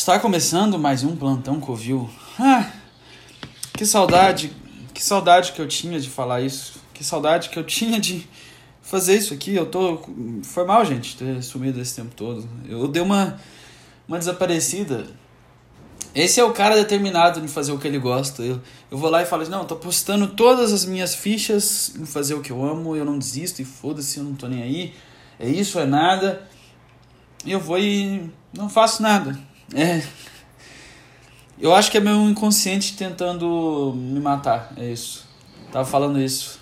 Está começando mais um plantão Covil. Ah, que saudade, que saudade que eu tinha de falar isso. Que saudade que eu tinha de fazer isso aqui. Eu tô. Foi mal, gente, ter sumido esse tempo todo. Eu dei uma, uma desaparecida. Esse é o cara determinado em fazer o que ele gosta. Eu, eu vou lá e falo assim, não, tô postando todas as minhas fichas em fazer o que eu amo, eu não desisto e foda-se, eu não tô nem aí. É isso, é nada. E eu vou e não faço nada. É. Eu acho que é meu inconsciente tentando me matar. É isso. Tava falando isso.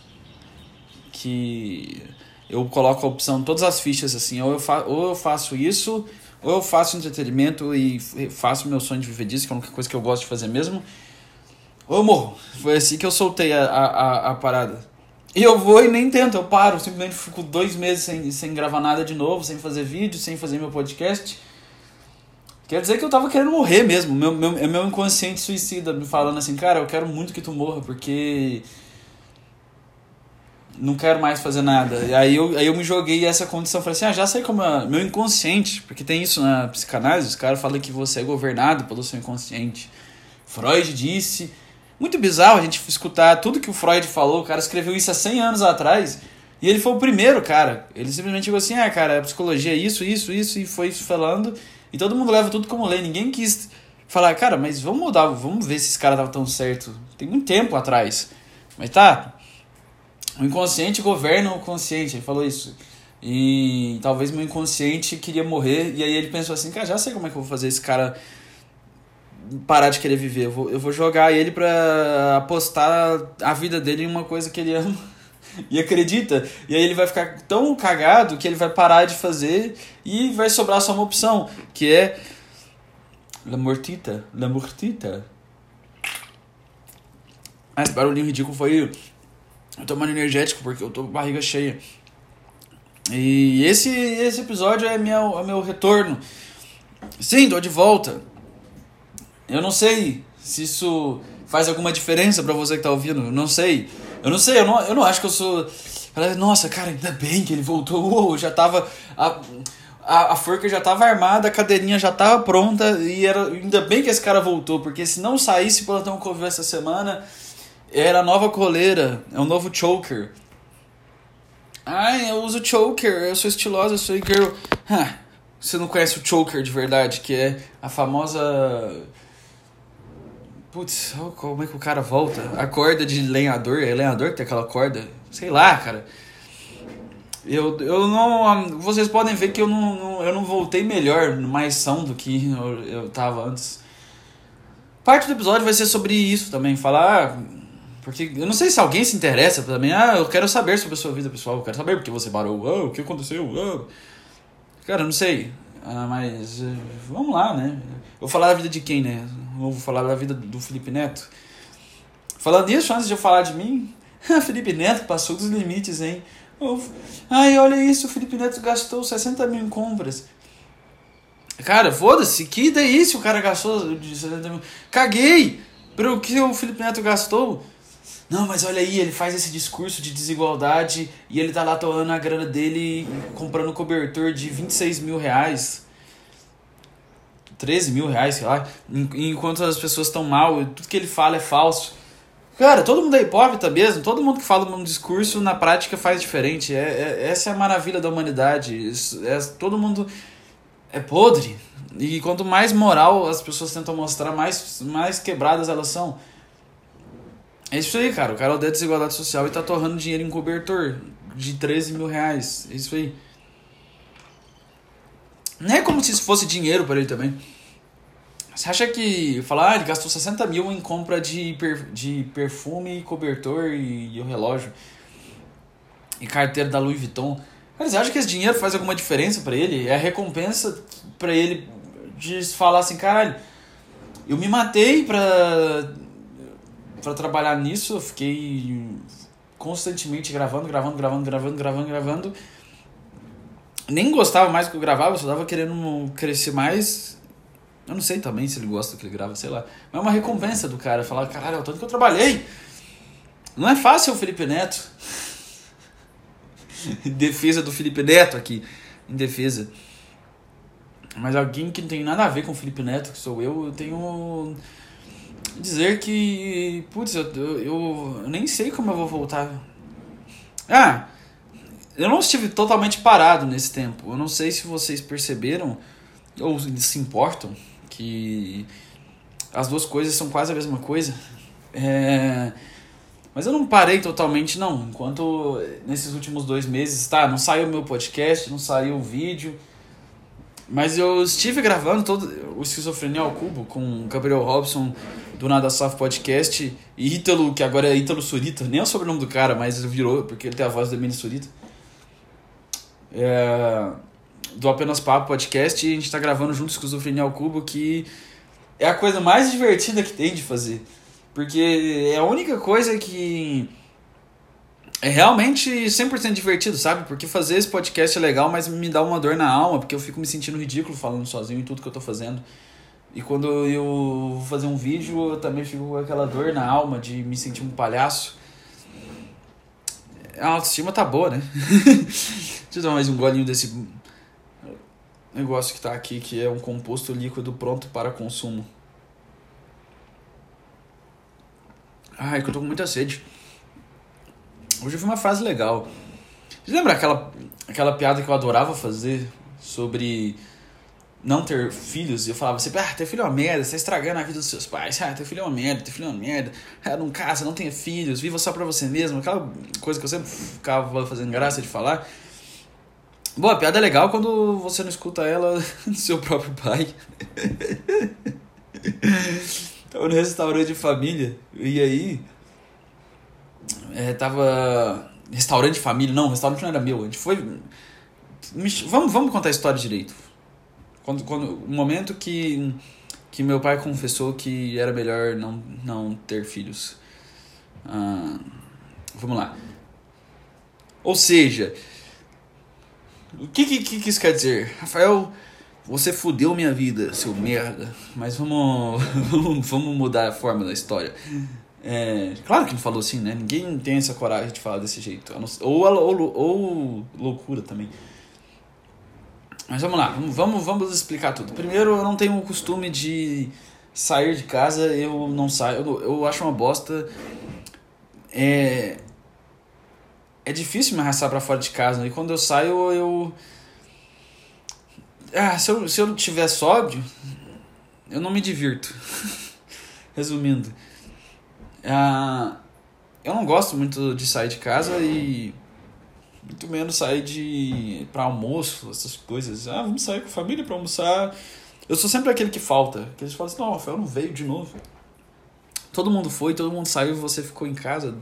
Que eu coloco a opção, todas as fichas assim, ou eu, fa ou eu faço isso, ou eu faço entretenimento e faço meu sonho de viver disso, que é uma coisa que eu gosto de fazer mesmo, ou eu morro. Foi assim que eu soltei a, a, a parada. E eu vou e nem tento, eu paro, simplesmente fico dois meses sem, sem gravar nada de novo, sem fazer vídeo, sem fazer meu podcast. Quer dizer que eu tava querendo morrer mesmo. Meu, meu, é meu inconsciente suicida me falando assim, cara, eu quero muito que tu morra, porque. Não quero mais fazer nada. E aí eu, aí eu me joguei essa condição. Falei assim, ah, já sei como é. Meu inconsciente, porque tem isso na psicanálise, os caras falam que você é governado pelo seu inconsciente. Freud disse. Muito bizarro a gente escutar tudo que o Freud falou. O cara escreveu isso há 100 anos atrás. E ele foi o primeiro, cara. Ele simplesmente falou assim: ah, cara, a psicologia é isso, isso, isso, e foi falando. E todo mundo leva tudo como lei. Ninguém quis falar, cara, mas vamos mudar, vamos ver se esse cara tava tão certo. Tem muito tempo atrás. Mas tá. O inconsciente governa o consciente. Ele falou isso. E talvez meu inconsciente queria morrer. E aí ele pensou assim, cara, já sei como é que eu vou fazer esse cara parar de querer viver. Eu vou, eu vou jogar ele pra apostar a vida dele em uma coisa que ele ama e acredita. E aí ele vai ficar tão cagado que ele vai parar de fazer e vai sobrar só uma opção, que é La Mortita. La Mortita. Ah, esse barulhinho ridículo foi eu tomando energético porque eu tô com barriga cheia. E esse, esse episódio é meu, é meu retorno. Sim, tô de volta. Eu não sei se isso faz alguma diferença para você que tá ouvindo. Eu não sei. Eu não sei, eu não, eu não acho que eu sou. Nossa, cara, ainda bem que ele voltou. Uou, já tava. A, a, a forca já tava armada, a cadeirinha já tava pronta. E era, ainda bem que esse cara voltou, porque se não saísse plantão couve essa semana, era a nova coleira, é um novo choker. Ai, eu uso choker, eu sou estilosa, eu sou girl. Huh, você não conhece o choker de verdade, que é a famosa Putz, como é que o cara volta? A corda de lenhador, é lenhador que tem aquela corda? Sei lá, cara. Eu, eu não. Vocês podem ver que eu não, não, eu não voltei melhor, mais são do que eu, eu tava antes. Parte do episódio vai ser sobre isso também, falar. Porque eu não sei se alguém se interessa também. Ah, eu quero saber sobre a sua vida pessoal, eu quero saber porque você parou. Ah, o que aconteceu? Ah. Cara, eu não sei. Ah, mas eh, vamos lá, né? Eu vou falar da vida de quem, né? Vou falar da vida do Felipe Neto. Falando nisso, antes de eu falar de mim, Felipe Neto passou dos limites, hein? Ai, olha isso, o Felipe Neto gastou 60 mil em compras. Cara, foda-se, que delícia o cara gastou de 60 mil. Caguei o que o Felipe Neto gastou. Não, mas olha aí, ele faz esse discurso de desigualdade e ele tá lá torrando a grana dele comprando cobertor de 26 mil reais. 13 mil reais, sei lá. Enquanto as pessoas estão mal, tudo que ele fala é falso. Cara, todo mundo é hipócrita mesmo. Todo mundo que fala um discurso na prática faz diferente. É, é essa é a maravilha da humanidade. É, todo mundo é podre. E quanto mais moral as pessoas tentam mostrar, mais, mais quebradas elas são. É isso aí, cara. O cara odeia desigualdade social e tá torrando dinheiro em cobertor de 13 mil reais. É isso aí. Não é como se isso fosse dinheiro para ele também. Você acha que falar, ah, ele gastou 60 mil em compra de, per, de perfume, cobertor e, e o relógio e carteira da Louis Vuitton? Cara, você acha que esse dinheiro faz alguma diferença para ele? É a recompensa para ele de falar assim, caralho, eu me matei pra para trabalhar nisso, eu fiquei constantemente gravando, gravando, gravando, gravando, gravando, gravando. Nem gostava mais do que eu gravava, só tava querendo crescer mais. Eu não sei também se ele gosta do que ele grava, sei lá. Mas é uma recompensa do cara, falar, caralho, é o tanto que eu trabalhei. Não é fácil o Felipe Neto. em defesa do Felipe Neto aqui. Em defesa. Mas alguém que não tem nada a ver com o Felipe Neto, que sou eu, eu tenho. Dizer que. Putz, eu, eu, eu nem sei como eu vou voltar. Ah! Eu não estive totalmente parado nesse tempo. Eu não sei se vocês perceberam ou se importam que as duas coisas são quase a mesma coisa. É... Mas eu não parei totalmente, não. Enquanto nesses últimos dois meses, tá, não saiu meu podcast, não saiu o vídeo. Mas eu estive gravando todo o Esquizofrenia ao Cubo com Gabriel Robson do Nada Soft Podcast e Ítalo, que agora é Ítalo Surita. Nem é o sobrenome do cara, mas virou, porque ele tem a voz da Mini Surita. É, do Apenas Papo Podcast e a gente tá gravando junto Esquizofrenia ao Cubo, que é a coisa mais divertida que tem de fazer. Porque é a única coisa que é realmente 100% divertido, sabe? Porque fazer esse podcast é legal, mas me dá uma dor na alma, porque eu fico me sentindo ridículo falando sozinho em tudo que eu tô fazendo. E quando eu vou fazer um vídeo, eu também fico com aquela dor na alma de me sentir um palhaço. A autoestima tá boa, né? Deixa eu dar mais um golinho desse negócio que tá aqui, que é um composto líquido pronto para consumo. Ai, que eu tô com muita sede. Hoje eu vi uma frase legal. Você lembra aquela, aquela piada que eu adorava fazer sobre não ter filhos? Eu falava sempre, ah, ter filho é uma merda, você tá estragando a vida dos seus pais. Ah, ter filho é uma merda, ter filho é uma merda. Ah, não casa, não tenha filhos, viva só pra você mesmo. Aquela coisa que eu sempre ficava fazendo graça de falar. Boa, a piada é legal quando você não escuta ela do seu próprio pai. Tava no restaurante de família, e aí é, tava. Restaurante de família, não, o restaurante não era meu. A gente foi. Vamos, vamos contar a história direito. Quando, quando, o momento que, que meu pai confessou que era melhor não, não ter filhos. Ah, vamos lá. Ou seja, o que, que, que isso quer dizer? Rafael, você fudeu minha vida, seu merda. Mas vamos, vamos, mudar a forma da história. É, claro que não falou assim, né? Ninguém tem essa coragem de falar desse jeito. Ou, ou, ou loucura também. Mas vamos lá, vamos, vamos explicar tudo. Primeiro, eu não tenho o costume de sair de casa, eu não saio. Eu, eu acho uma bosta. É, é difícil me arrastar para fora de casa. E quando eu saio, eu. Ah, se eu, se eu não tiver sóbrio, eu não me divirto. Resumindo. Ah, eu não gosto muito de sair de casa e muito menos sair de para almoço, essas coisas. Ah, vamos sair com a família para almoçar. Eu sou sempre aquele que falta. Que eles falam assim, não, Rafael não veio de novo. Todo mundo foi, todo mundo saiu e você ficou em casa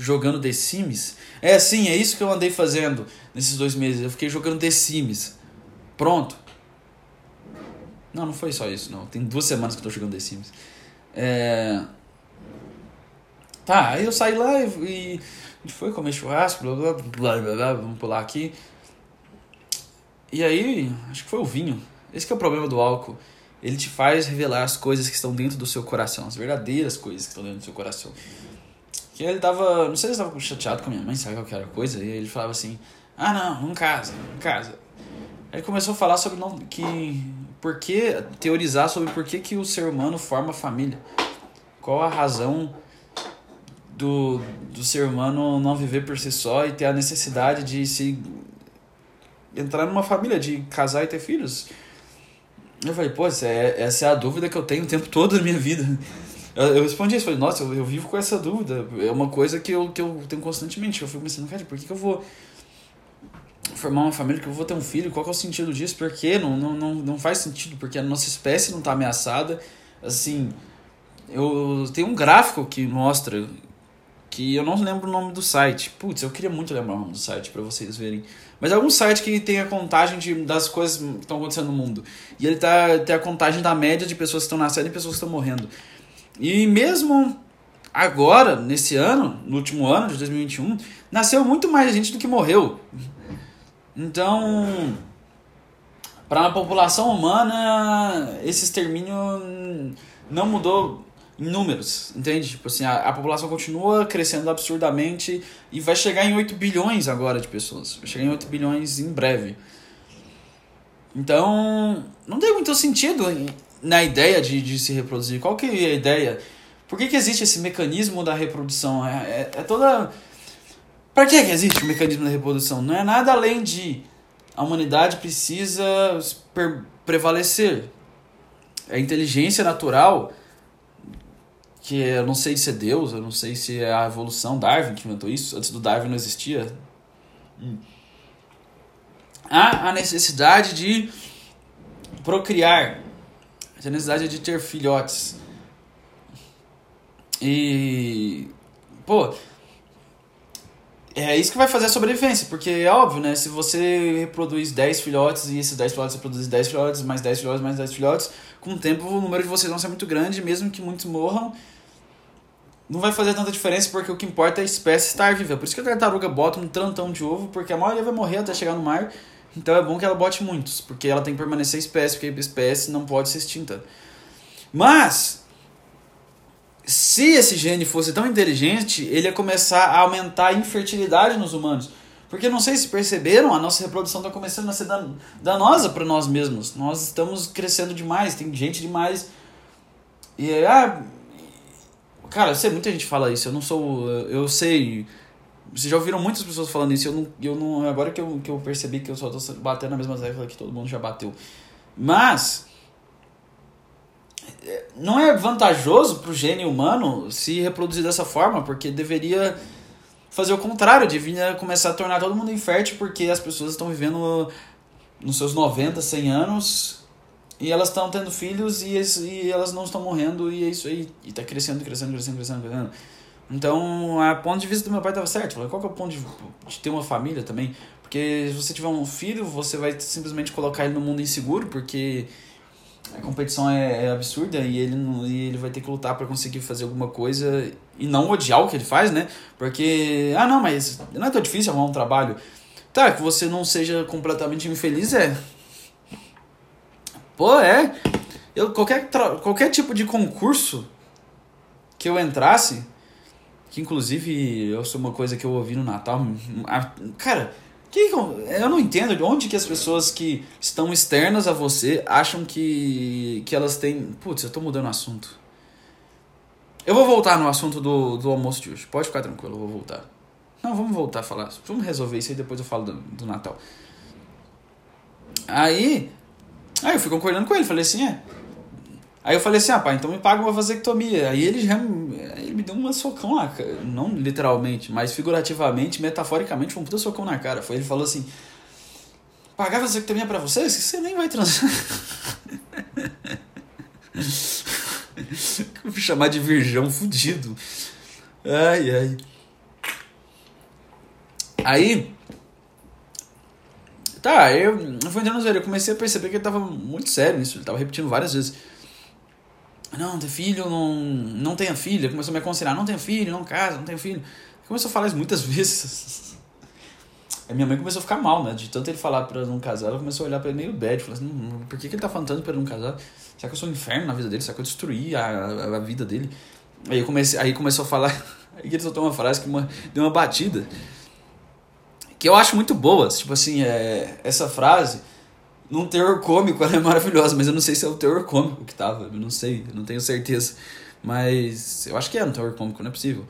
jogando The Sims. É assim, é isso que eu andei fazendo nesses dois meses. Eu fiquei jogando The Sims. Pronto. Não, não foi só isso, não. Tem duas semanas que eu tô jogando The Sims. É... Tá, aí eu saí lá e, gente foi comer churrasco, blá blá blá blá blá, vamos pular aqui. E aí, acho que foi o vinho. Esse é o problema do álcool. Ele te faz revelar as coisas que estão dentro do seu coração, as verdadeiras coisas que estão dentro do seu coração. Que ele tava, não sei se ele tava chateado com a minha mãe, sabe qual que era a coisa? E ele falava assim: "Ah, não, não casa, não casa". Aí começou a falar sobre não, que por que teorizar sobre por que, que o ser humano forma família. Qual a razão do, do ser humano não viver por si só e ter a necessidade de se entrar numa família, de casar e ter filhos. Eu falei, pô, essa é, essa é a dúvida que eu tenho o tempo todo da minha vida. Eu, eu respondi isso, falei, nossa, eu, eu, vivo com essa dúvida. É uma coisa que eu, que eu tenho constantemente. Eu fico pensando, cara, por que, que eu vou formar uma família, que eu vou ter um filho? Qual é o sentido disso? Por quê? Não, não, não, não faz sentido, porque a nossa espécie não está ameaçada. Assim, eu tenho um gráfico que mostra que eu não lembro o nome do site. Putz, eu queria muito lembrar o nome do site para vocês verem. Mas é algum site que tem a contagem de, das coisas que estão acontecendo no mundo. E ele tá, tem a contagem da média de pessoas que estão nascendo e pessoas que estão morrendo. E mesmo agora, nesse ano, no último ano de 2021, nasceu muito mais gente do que morreu. Então, para a população humana, esse extermínio não mudou em números, entende? Tipo assim, a, a população continua crescendo absurdamente e vai chegar em 8 bilhões agora de pessoas. Vai chegar em 8 bilhões em breve. Então, não tem muito sentido na ideia de, de se reproduzir. Qual que é a ideia? Por que, que existe esse mecanismo da reprodução? É, é, é toda. Para que, que existe o mecanismo da reprodução? Não é nada além de a humanidade precisa prevalecer. A inteligência natural, que eu não sei se é Deus, eu não sei se é a evolução, Darwin que inventou isso, antes do Darwin não existia. Hum. Há a necessidade de procriar, a necessidade de ter filhotes. E. Pô. É isso que vai fazer a sobrevivência, porque é óbvio, né? Se você reproduz 10 filhotes e esses 10 filhotes reproduzem 10 filhotes, mais 10 filhotes, mais 10 filhotes, com o tempo o número de vocês vai ser muito grande, mesmo que muitos morram, não vai fazer tanta diferença porque o que importa é a espécie estar viva. Por isso que a tartaruga bota um trantão de ovo, porque a maioria vai morrer até chegar no mar, então é bom que ela bote muitos, porque ela tem que permanecer espécie, porque a espécie não pode ser extinta. Mas, se esse gene fosse tão inteligente, ele ia começar a aumentar a infertilidade nos humanos. Porque não sei se perceberam, a nossa reprodução está começando a ser dan danosa para nós mesmos. Nós estamos crescendo demais, tem gente demais. E ah, cara, eu sei, muita gente fala isso. Eu não sou, eu sei. Vocês já ouviram muitas pessoas falando isso. Eu não, eu não agora que eu, que eu percebi que eu só estou batendo na mesma tecla que todo mundo já bateu. Mas não é vantajoso para o gene humano se reproduzir dessa forma, porque deveria fazer o contrário, devia começar a tornar todo mundo infértil, porque as pessoas estão vivendo nos seus 90, 100 anos e elas estão tendo filhos e, e elas não estão morrendo e é isso aí. E está crescendo, crescendo, crescendo, crescendo, crescendo. Então, a ponto de vista do meu pai estava certo. Qual que é o ponto de, de ter uma família também? Porque se você tiver um filho, você vai simplesmente colocar ele no mundo inseguro, porque a competição é, é, absurda e ele, e ele vai ter que lutar para conseguir fazer alguma coisa e não odiar o que ele faz, né? Porque, ah, não, mas não é tão difícil arrumar um trabalho. Tá, que você não seja completamente infeliz é. Pô, é. Eu, qualquer, qualquer tipo de concurso que eu entrasse, que inclusive eu sou uma coisa que eu ouvi no Natal. Cara, que, eu não entendo de onde que as pessoas que estão externas a você acham que, que elas têm. Putz, eu tô mudando o assunto. Eu vou voltar no assunto do, do almoço de hoje. Pode ficar tranquilo, eu vou voltar. Não, vamos voltar a falar. Vamos resolver isso aí depois eu falo do, do Natal. Aí. Aí eu fui concordando com ele, falei assim, é. Aí eu falei assim, ah, pai, então me paga uma vasectomia. Aí ele já me deu uma socão lá, não literalmente, mas figurativamente, metaforicamente, foi um puta socão na cara. Foi ele falou assim: pagar vasectomia pra você? Você nem vai transar. Vou chamar de virgão fudido. Ai, ai. Aí. Tá, eu, eu fui entrando no eu comecei a perceber que ele tava muito sério nisso, ele tava repetindo várias vezes. Não, ter filho, não, não tenha filho. Começou a me aconselhar, não tenha filho, não casa, não tenha filho. Começou a falar isso muitas vezes. A minha mãe começou a ficar mal, né? De tanto ele falar pra não casar, ela começou a olhar pra ele meio bad. Falou assim, por que, que ele tá falando tanto pra não casar? Será que eu sou um inferno na vida dele? Será que eu destruí a, a, a vida dele? Aí, eu comecei, aí começou a falar, aí ele soltou uma frase que uma, deu uma batida. Que eu acho muito boa. Tipo assim, é, essa frase num teor cômico, ela é maravilhosa, mas eu não sei se é o teor cômico que tava, eu não sei, eu não tenho certeza. Mas eu acho que é um teor cômico, não é possível.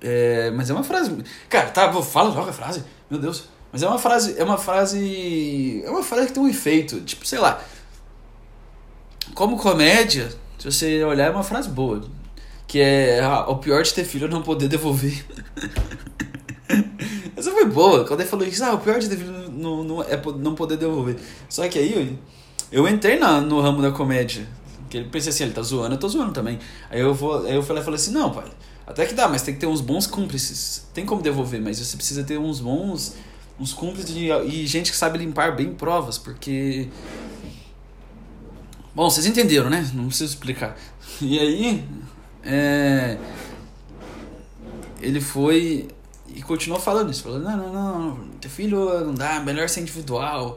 É, mas é uma frase. Cara, tá, fala logo a frase, meu Deus. Mas é uma frase. É uma frase. É uma frase que tem um efeito. Tipo, sei lá. Como comédia, se você olhar, é uma frase boa. Que é ah, o pior de ter filho é não poder devolver. Essa foi boa. Quando ele falou isso, ah, o pior de ter filho não, não, é não poder devolver. Só que aí eu, entrei na, no ramo da comédia. Que ele pensei assim, ele tá zoando, eu tô zoando também. Aí eu, vou, aí eu falei, falei assim, não, pai, até que dá, mas tem que ter uns bons cúmplices. Tem como devolver, mas você precisa ter uns bons. uns cúmplices de, e gente que sabe limpar bem provas, porque. Bom, vocês entenderam, né? Não preciso explicar. E aí. É, ele foi. E continuou falando isso, falando, não, não, não, ter filho não dá, melhor ser individual.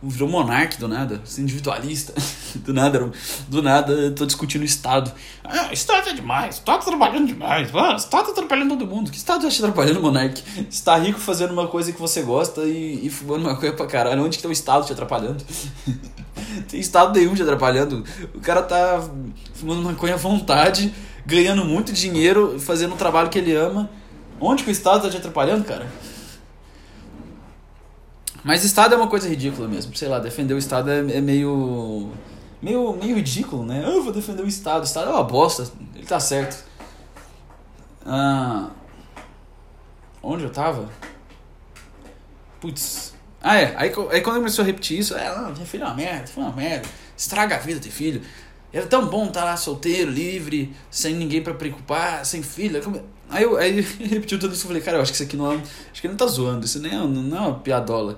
virou monarca do nada, individualista. Do nada, do nada, tô discutindo o Estado. Ah, Estado é demais, Estado tá trabalhando demais, mano, Estado tá atrapalhando todo mundo. Que Estado tá te atrapalhando, monarca? Você tá rico fazendo uma coisa que você gosta e, e fumando uma coisa pra caralho. Onde que tá o Estado te atrapalhando? Tem Estado nenhum te atrapalhando. O cara tá fumando maconha à vontade, ganhando muito dinheiro, fazendo um trabalho que ele ama. Onde que o Estado tá te atrapalhando, cara? Mas Estado é uma coisa ridícula mesmo. Sei lá, defender o Estado é, é meio, meio. meio ridículo, né? Eu vou defender o Estado. O Estado é uma bosta. Ele tá certo. Ah, onde eu tava? Putz. Ah, é. Aí, aí quando começou a repetir isso, é, ah, filho é uma merda, foi uma merda. Estraga a vida ter filho. Era tão bom estar tá lá solteiro, livre, sem ninguém para preocupar, sem filho. Aí eu aí repetiu tudo isso e falei, cara, eu acho que isso aqui não é. Acho que ele não tá zoando, isso nem é, não é uma piadola.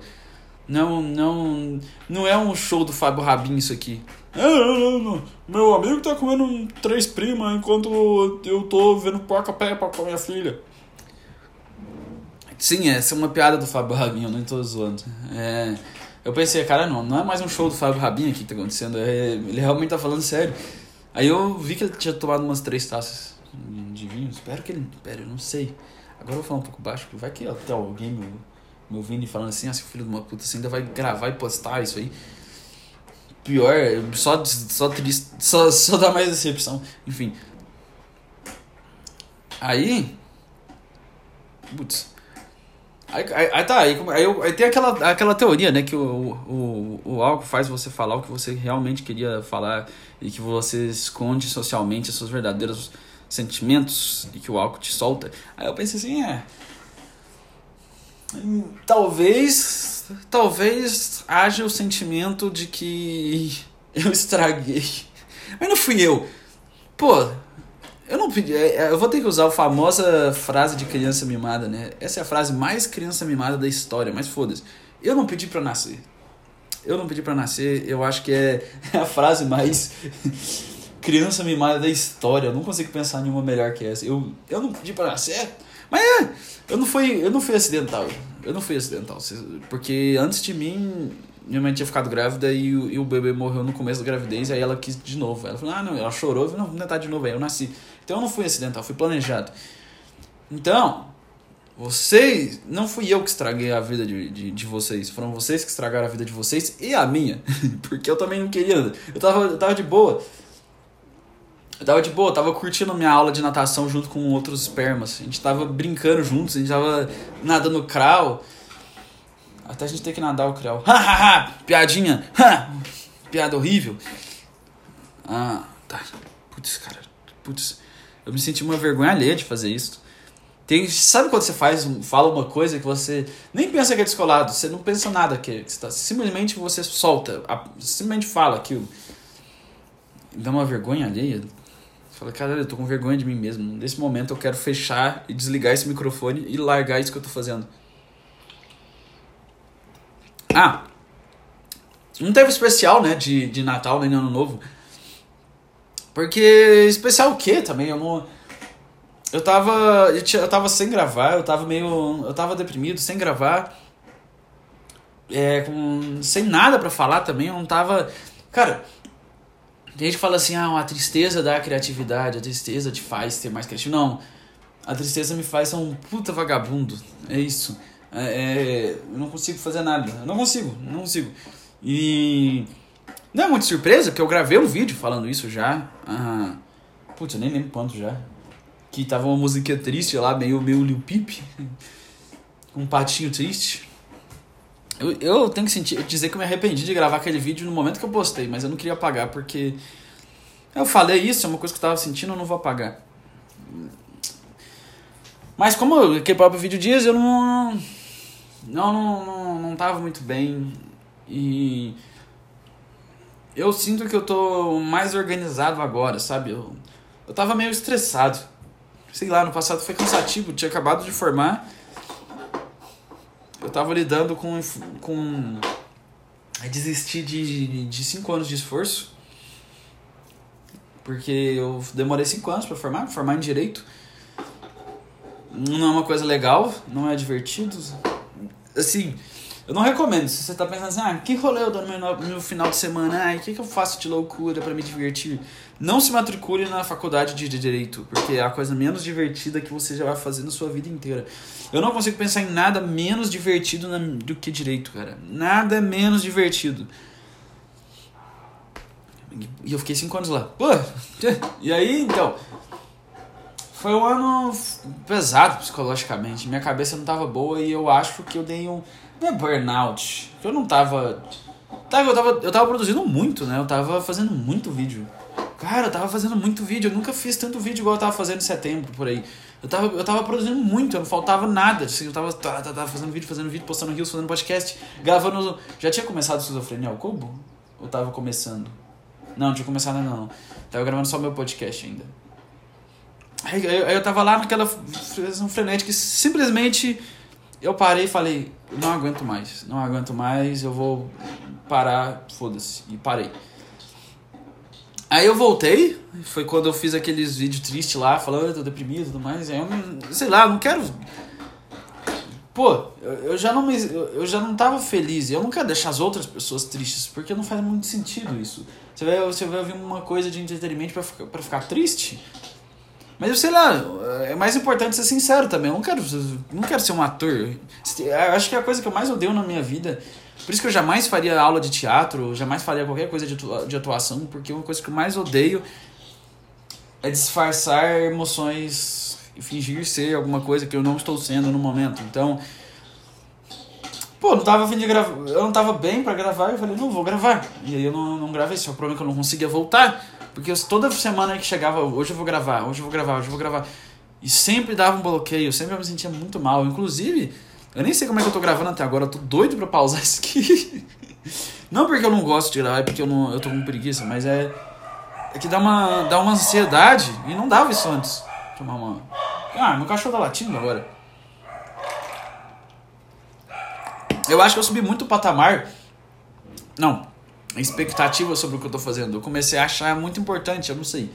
Não, não. Não é um show do Fábio Rabin isso aqui. É, não, não, não. Meu amigo tá comendo três primas enquanto eu tô vendo porca peppa com a minha filha. Sim, essa é uma piada do Fábio Rabin, eu não tô zoando. É. Eu pensei, cara, não, não é mais um show do Fábio Rabin aqui que tá acontecendo. É, ele realmente tá falando sério. Aí eu vi que ele tinha tomado umas três taças de vinho. Espero que ele. Pera, eu não sei. Agora eu vou falar um pouco baixo, vai que até alguém me, me ouvindo e falando assim, ah, seu filho de uma puta, você ainda vai gravar e postar isso aí. Pior, só, só triste, só, só dá mais decepção. Enfim. Aí. Putz. Aí, aí, aí, tá, aí, aí, aí, tem aquela, aquela teoria, né, que o, o, o álcool faz você falar o que você realmente queria falar e que você esconde socialmente os seus verdadeiros sentimentos e que o álcool te solta. Aí eu pensei assim, é. Talvez. Talvez haja o sentimento de que eu estraguei. Mas não fui eu. Pô, eu não pedi. É, é, eu vou ter que usar a famosa frase de criança mimada, né? Essa é a frase mais criança mimada da história, mas foda-se. Eu não pedi pra nascer. Eu não pedi pra nascer, eu acho que é a frase mais criança mimada da história. Eu não consigo pensar em nenhuma melhor que essa. Eu, eu não pedi pra nascer. Mas é, eu não fui, eu não fui acidental. Eu não fui acidental. Porque antes de mim, minha mãe tinha ficado grávida e o, e o bebê morreu no começo da gravidez, aí ela quis de novo. Ela falou, ah, não, ela chorou, não, vou tentar de novo, aí eu nasci. Então eu não fui acidental, fui planejado. Então, vocês. Não fui eu que estraguei a vida de, de, de, vocês. Foram vocês que estragaram a vida de vocês e a minha. Porque eu também não queria. Eu tava, eu tava de boa. Eu tava de boa, eu tava curtindo minha aula de natação junto com outros espermas. A gente tava brincando juntos, a gente tava nadando crawl. Até a gente ter que nadar o crawl. Ha, ha, ha! Piadinha! Ha! Piada horrível. Ah, tá. Putz, cara. Putz. Eu me senti uma vergonha alheia de fazer isso. Tem, sabe quando você faz, fala uma coisa que você nem pensa que é descolado, você não pensa nada que, que você tá, simplesmente você solta, simplesmente fala aquilo. Dá uma vergonha alheia. Fala, cara, eu tô com vergonha de mim mesmo. Nesse momento eu quero fechar e desligar esse microfone e largar isso que eu tô fazendo. Ah, não teve especial, né, de, de Natal nem Ano Novo. Porque especial o quê também? Eu não. Eu tava. Eu, tinha, eu tava sem gravar, eu tava meio. Eu tava deprimido, sem gravar. É, com, sem nada para falar também, eu não tava. Cara, tem gente que fala assim, ah, a tristeza dá criatividade, a tristeza te faz ter mais criativo. Não, a tristeza me faz ser um puta vagabundo. É isso. É, é, eu não consigo fazer nada. Eu não consigo, não consigo. E não é muito surpresa, porque eu gravei um vídeo falando isso já. Ah, putz, eu nem lembro quanto já. Que tava uma música triste lá, meio, meio Lil Peep. um patinho triste. Eu, eu tenho que sentir, dizer que eu me arrependi de gravar aquele vídeo no momento que eu postei, mas eu não queria apagar porque. Eu falei isso, é uma coisa que eu tava sentindo, eu não vou apagar. Mas como aquele próprio vídeo diz, eu não. Não, não, não, não tava muito bem. E eu sinto que eu tô mais organizado agora, sabe? Eu, eu tava meio estressado. Sei lá, no passado foi cansativo, tinha acabado de formar. Eu tava lidando com. com desistir de, de cinco anos de esforço. Porque eu demorei cinco anos para formar, formar em direito. Não é uma coisa legal, não é divertido. Assim, Eu não recomendo. Se você tá pensando assim, ah, que rolê eu dou no meu, meu final de semana? Ai, o que, que eu faço de loucura para me divertir? Não se matricule na faculdade de Direito, porque é a coisa menos divertida que você já vai fazer na sua vida inteira. Eu não consigo pensar em nada menos divertido na, do que Direito, cara. Nada menos divertido. E eu fiquei cinco anos lá. Pô, e aí, então... Foi um ano pesado psicologicamente. Minha cabeça não tava boa e eu acho que eu dei um. Não é burnout. Eu não tava. Tava, eu, tava, eu tava produzindo muito, né? Eu tava fazendo muito vídeo. Cara, eu tava fazendo muito vídeo. Eu nunca fiz tanto vídeo igual eu tava fazendo em setembro, por aí. Eu tava, eu tava produzindo muito, não faltava nada. Assim, eu tava, tava, tava fazendo vídeo, fazendo vídeo, postando rios, fazendo podcast, gravando. Já tinha começado a esquizofrenia ao cubo? Ou tava começando? Não, não tinha começado ainda não. Tava gravando só meu podcast ainda. Aí eu, eu tava lá naquela frenética simplesmente eu parei e falei, não aguento mais, não aguento mais, eu vou parar, foda-se, e parei. Aí eu voltei, foi quando eu fiz aqueles vídeos tristes lá, falando, eu tô deprimido e tudo mais, aí eu não, sei lá, não quero... Pô, eu já não me, eu já não tava feliz, eu não quero deixar as outras pessoas tristes, porque não faz muito sentido isso. Você vai, você vai ouvir uma coisa de entretenimento para ficar, pra ficar triste? Mas eu sei lá, é mais importante ser sincero também. Eu não quero, não quero ser um ator. Eu acho que é a coisa que eu mais odeio na minha vida. Por isso que eu jamais faria aula de teatro, jamais faria qualquer coisa de atuação, porque uma coisa que eu mais odeio é disfarçar emoções e fingir ser alguma coisa que eu não estou sendo no momento. Então, pô, não tava a fim de gravar, eu não tava bem para gravar, eu falei, não vou gravar. E aí eu não, não gravei, só o problema é que eu não conseguia voltar. Porque toda semana que chegava, hoje eu vou gravar, hoje eu vou gravar, hoje eu vou gravar. E sempre dava um bloqueio, sempre eu me sentia muito mal. Inclusive, eu nem sei como é que eu tô gravando até agora, eu tô doido pra pausar isso aqui. Não porque eu não gosto de gravar, é porque eu, não, eu tô com preguiça, mas é, é que dá uma, dá uma ansiedade. E não dava isso antes. Tomar uma. Ah, meu cachorro tá latindo agora. Eu acho que eu subi muito o patamar. Não, expectativa sobre o que eu tô fazendo. Eu comecei a achar muito importante, eu não sei.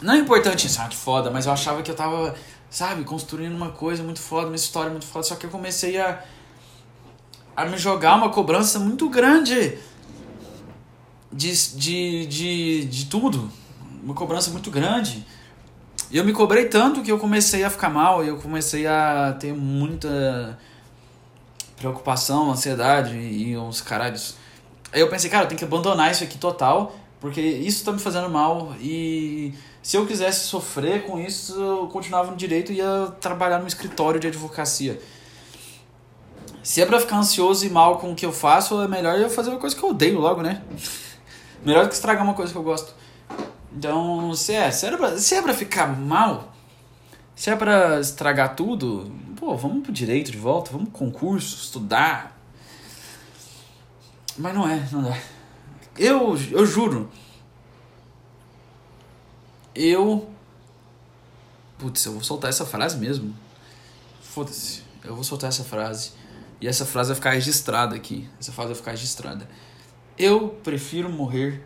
Não é importante isso, ah, que foda, mas eu achava que eu tava, sabe, construindo uma coisa muito foda, uma história muito foda, só que eu comecei a, a me jogar uma cobrança muito grande de, de, de, de tudo. Uma cobrança muito grande. E eu me cobrei tanto que eu comecei a ficar mal, e eu comecei a ter muita preocupação, ansiedade e uns caralhos Aí eu pensei, cara, eu tenho que abandonar isso aqui total, porque isso tá me fazendo mal e se eu quisesse sofrer com isso, eu continuava no direito e ia trabalhar no escritório de advocacia. Se é pra ficar ansioso e mal com o que eu faço, é melhor eu fazer uma coisa que eu odeio logo, né? melhor do que estragar uma coisa que eu gosto. Então, se é, se pra, se é pra ficar mal, se é pra estragar tudo, pô, vamos pro direito de volta, vamos pro concurso, estudar, mas não é, não dá. Eu, eu juro. Eu. Putz, eu vou soltar essa frase mesmo. Foda-se. Eu vou soltar essa frase. E essa frase vai ficar registrada aqui. Essa frase vai ficar registrada. Eu prefiro morrer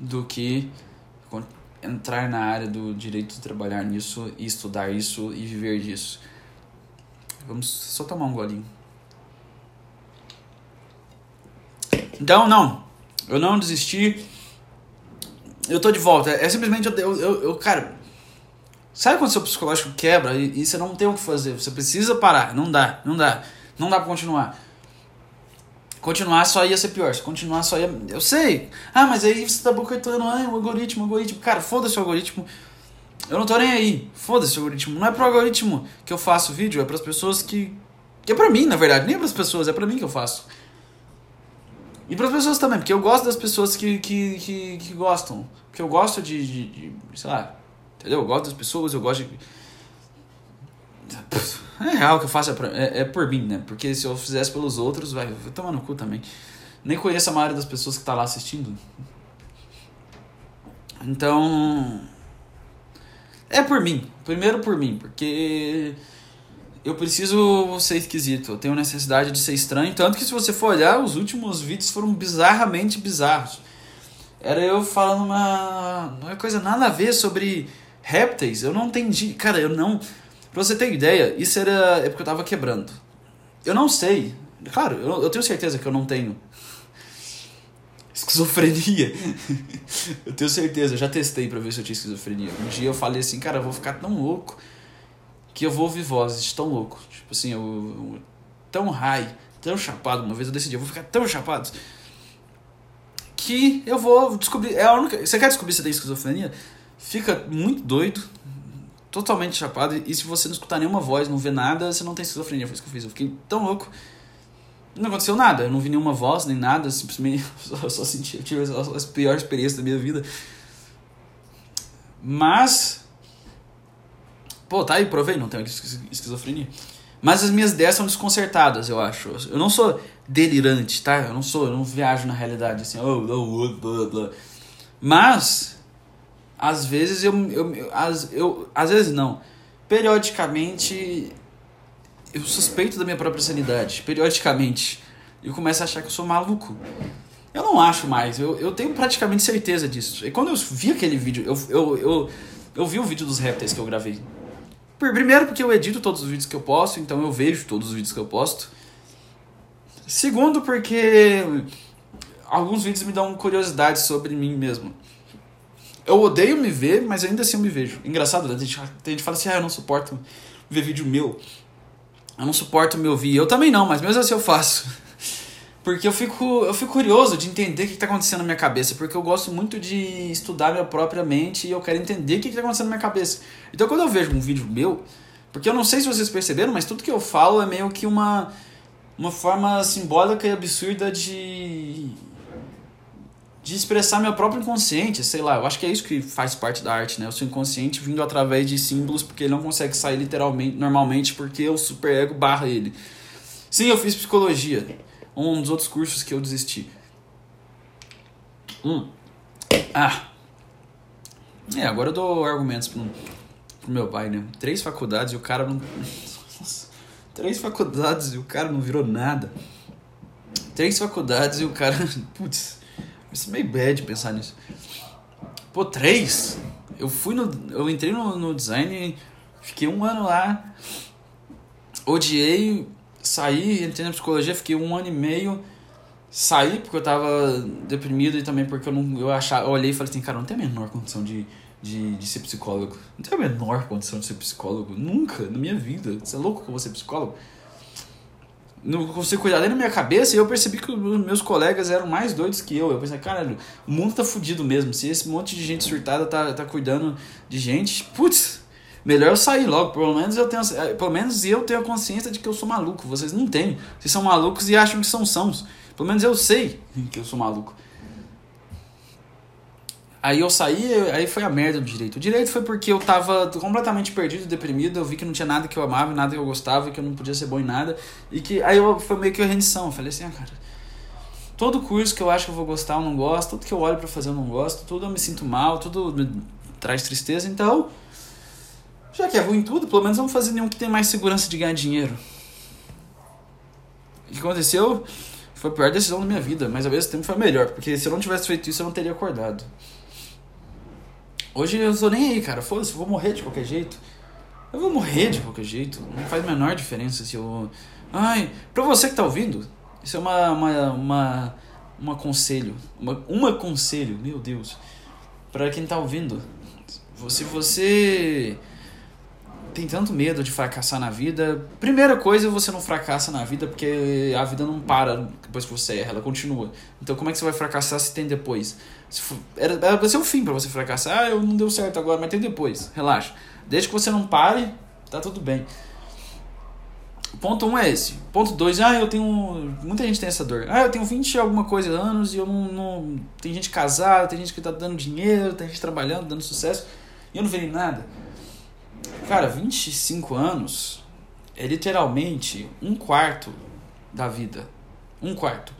do que entrar na área do direito de trabalhar nisso e estudar isso e viver disso. Vamos só tomar um golinho. Então, não. Eu não desisti. Eu tô de volta. É, simplesmente eu, eu, eu, cara. Sabe quando seu psicológico quebra e, e, você não tem o que fazer? Você precisa parar. Não dá, não dá. Não dá pra continuar. Continuar só ia ser pior. Se continuar só ia. Eu sei. Ah, mas aí você tá boicotando. Ah, o algoritmo, o algoritmo. Cara, foda-se o algoritmo. Eu não tô nem aí. Foda-se o algoritmo. Não é pro algoritmo que eu faço vídeo, é pras pessoas que. É pra mim, na verdade. Nem é pras pessoas, é pra mim que eu faço. E para as pessoas também, porque eu gosto das pessoas que, que, que, que gostam. Porque eu gosto de, de, de, sei lá, entendeu? Eu gosto das pessoas, eu gosto de. É real que eu faço é, pra, é, é, por mim, né? Porque se eu fizesse pelos outros, vai, vai tomar no cu também. Nem conheço a maioria das pessoas que tá lá assistindo. Então. É por mim. Primeiro por mim, porque eu preciso ser esquisito, eu tenho necessidade de ser estranho. Tanto que se você for olhar, os últimos vídeos foram bizarramente bizarros. Era eu falando uma, uma coisa nada a ver sobre répteis. Eu não entendi. Cara, eu não. Pra você ter ideia, isso era. É porque eu tava quebrando. eu não sei. Claro, eu, eu tenho certeza que eu não tenho esquizofrenia. eu tenho certeza, eu já testei para ver se eu tinha esquizofrenia. Um dia eu falei assim, cara, eu vou ficar tão louco que eu vou ouvir vozes tão louco. Tipo assim, eu, eu tão high, tão chapado. Uma vez eu decidi, eu vou ficar tão chapado que eu vou descobrir. É a única. Você quer descobrir se tem esquizofrenia? Fica muito doido, totalmente chapado. E se você não escutar nenhuma voz, não vê nada, você não tem esquizofrenia. Foi isso que eu fiz. Eu fiquei tão louco. Não aconteceu nada. Eu não vi nenhuma voz, nem nada. Simplesmente só, só senti. Eu tive as piores experiências da minha vida. Mas. Pô, tá aí, provei, não tenho esquizofrenia. Mas as minhas ideias são desconcertadas, eu acho. Eu não sou delirante, tá? Eu não sou, eu não viajo na realidade assim, oh, oh, blá. Mas às vezes eu, eu, às, eu às vezes não. Periodicamente eu suspeito da minha própria sanidade, periodicamente. Eu começo a achar que eu sou maluco. Eu não acho mais, eu, eu tenho praticamente certeza disso. E quando eu vi aquele vídeo, eu, eu, eu, eu vi o vídeo dos répteis que eu gravei. Primeiro porque eu edito todos os vídeos que eu posto, então eu vejo todos os vídeos que eu posto. Segundo porque alguns vídeos me dão curiosidade sobre mim mesmo. Eu odeio me ver, mas ainda assim eu me vejo. Engraçado, né? Tem gente, gente que fala assim, ah, eu não suporto ver vídeo meu. Eu não suporto me ouvir. Eu também não, mas mesmo assim eu faço. Porque eu fico, eu fico curioso de entender o que está acontecendo na minha cabeça. Porque eu gosto muito de estudar minha própria mente e eu quero entender o que está acontecendo na minha cabeça. Então quando eu vejo um vídeo meu, porque eu não sei se vocês perceberam, mas tudo que eu falo é meio que uma, uma forma simbólica e absurda de de expressar meu próprio inconsciente, sei lá, eu acho que é isso que faz parte da arte, né? O seu inconsciente vindo através de símbolos, porque ele não consegue sair literalmente, normalmente, porque o superego barra ele. Sim, eu fiz psicologia, um dos outros cursos que eu desisti. Hum. Ah. É, agora eu dou argumentos pro, pro meu pai, né? Três faculdades e o cara não. Três faculdades e o cara não virou nada. Três faculdades e o cara. Putz. Isso é meio bad pensar nisso. Pô, três? Eu fui no. Eu entrei no, no design, fiquei um ano lá, odiei, saí, entrei na psicologia, fiquei um ano e meio, saí porque eu tava deprimido e também porque eu não. Eu, achava, eu olhei e falei assim, cara, não tem a menor condição de, de, de ser psicólogo. Não tem a menor condição de ser psicólogo. Nunca, na minha vida. Você é louco que eu vou ser psicólogo? não consigo cuidar nem na minha cabeça e eu percebi que os meus colegas eram mais doidos que eu. Eu pensei, caralho, o mundo tá fudido mesmo. Se esse monte de gente surtada tá, tá cuidando de gente, putz, melhor eu sair logo. Pelo menos eu tenho, eh, pelo menos eu tenho a consciência de que eu sou maluco. Vocês não têm. Vocês são malucos e acham que são sãos. Pelo menos eu sei que eu sou maluco. Aí eu saí, aí foi a merda do direito. O direito foi porque eu tava completamente perdido, deprimido, eu vi que não tinha nada que eu amava, nada que eu gostava, que eu não podia ser bom em nada. E que aí eu, foi meio que a rendição. Eu falei assim, ah, cara, todo curso que eu acho que eu vou gostar eu não gosto, tudo que eu olho para fazer eu não gosto, tudo eu me sinto mal, tudo me traz tristeza, então. Já que é ruim tudo, pelo menos vamos fazer nenhum que tenha mais segurança de ganhar dinheiro. O que aconteceu foi a pior decisão da minha vida, mas ao mesmo tempo foi a melhor, porque se eu não tivesse feito isso eu não teria acordado. Hoje eu tô nem aí, cara. Foda-se, eu vou morrer de qualquer jeito. Eu vou morrer de qualquer jeito. Não faz a menor diferença se eu. Ai, pra você que tá ouvindo, isso é uma. uma, uma, uma conselho. Uma, uma conselho, meu Deus. Pra quem tá ouvindo. Se você tem tanto medo de fracassar na vida, primeira coisa, você não fracassa na vida porque a vida não para depois que você erra, ela continua. Então, como é que você vai fracassar se tem depois? Era, era pra ser o fim para você fracassar. Ah, eu não deu certo agora, mas tem depois. Relaxa. Desde que você não pare, tá tudo bem. Ponto 1 um é esse. Ponto 2, ah, eu tenho. Muita gente tem essa dor. Ah, eu tenho 20 e alguma coisa anos e eu não, não. Tem gente casada, tem gente que tá dando dinheiro, tem gente trabalhando, dando sucesso. E eu não vejo nada. Cara, 25 anos é literalmente um quarto da vida. Um quarto.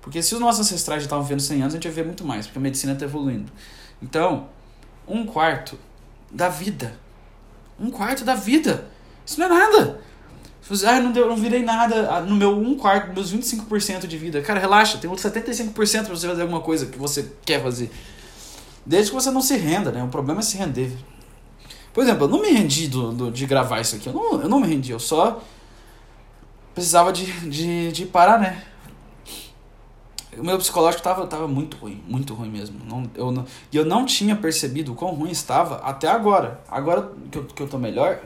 Porque se os nossos ancestrais já estavam vivendo 100 anos, a gente vai ver muito mais, porque a medicina está evoluindo. Então, um quarto da vida. Um quarto da vida. Isso não é nada. Ah, não, deu, não virei nada ah, no meu um quarto, meus 25% de vida. Cara, relaxa, tem outros 75% para você fazer alguma coisa que você quer fazer. Desde que você não se renda, né? O problema é se render. Por exemplo, eu não me rendi do, do de gravar isso aqui. Eu não, eu não me rendi, eu só precisava de, de, de parar, né? O meu psicológico tava, tava muito ruim, muito ruim mesmo. Não, eu não, e eu não tinha percebido o quão ruim estava até agora. Agora que eu, que eu tô melhor,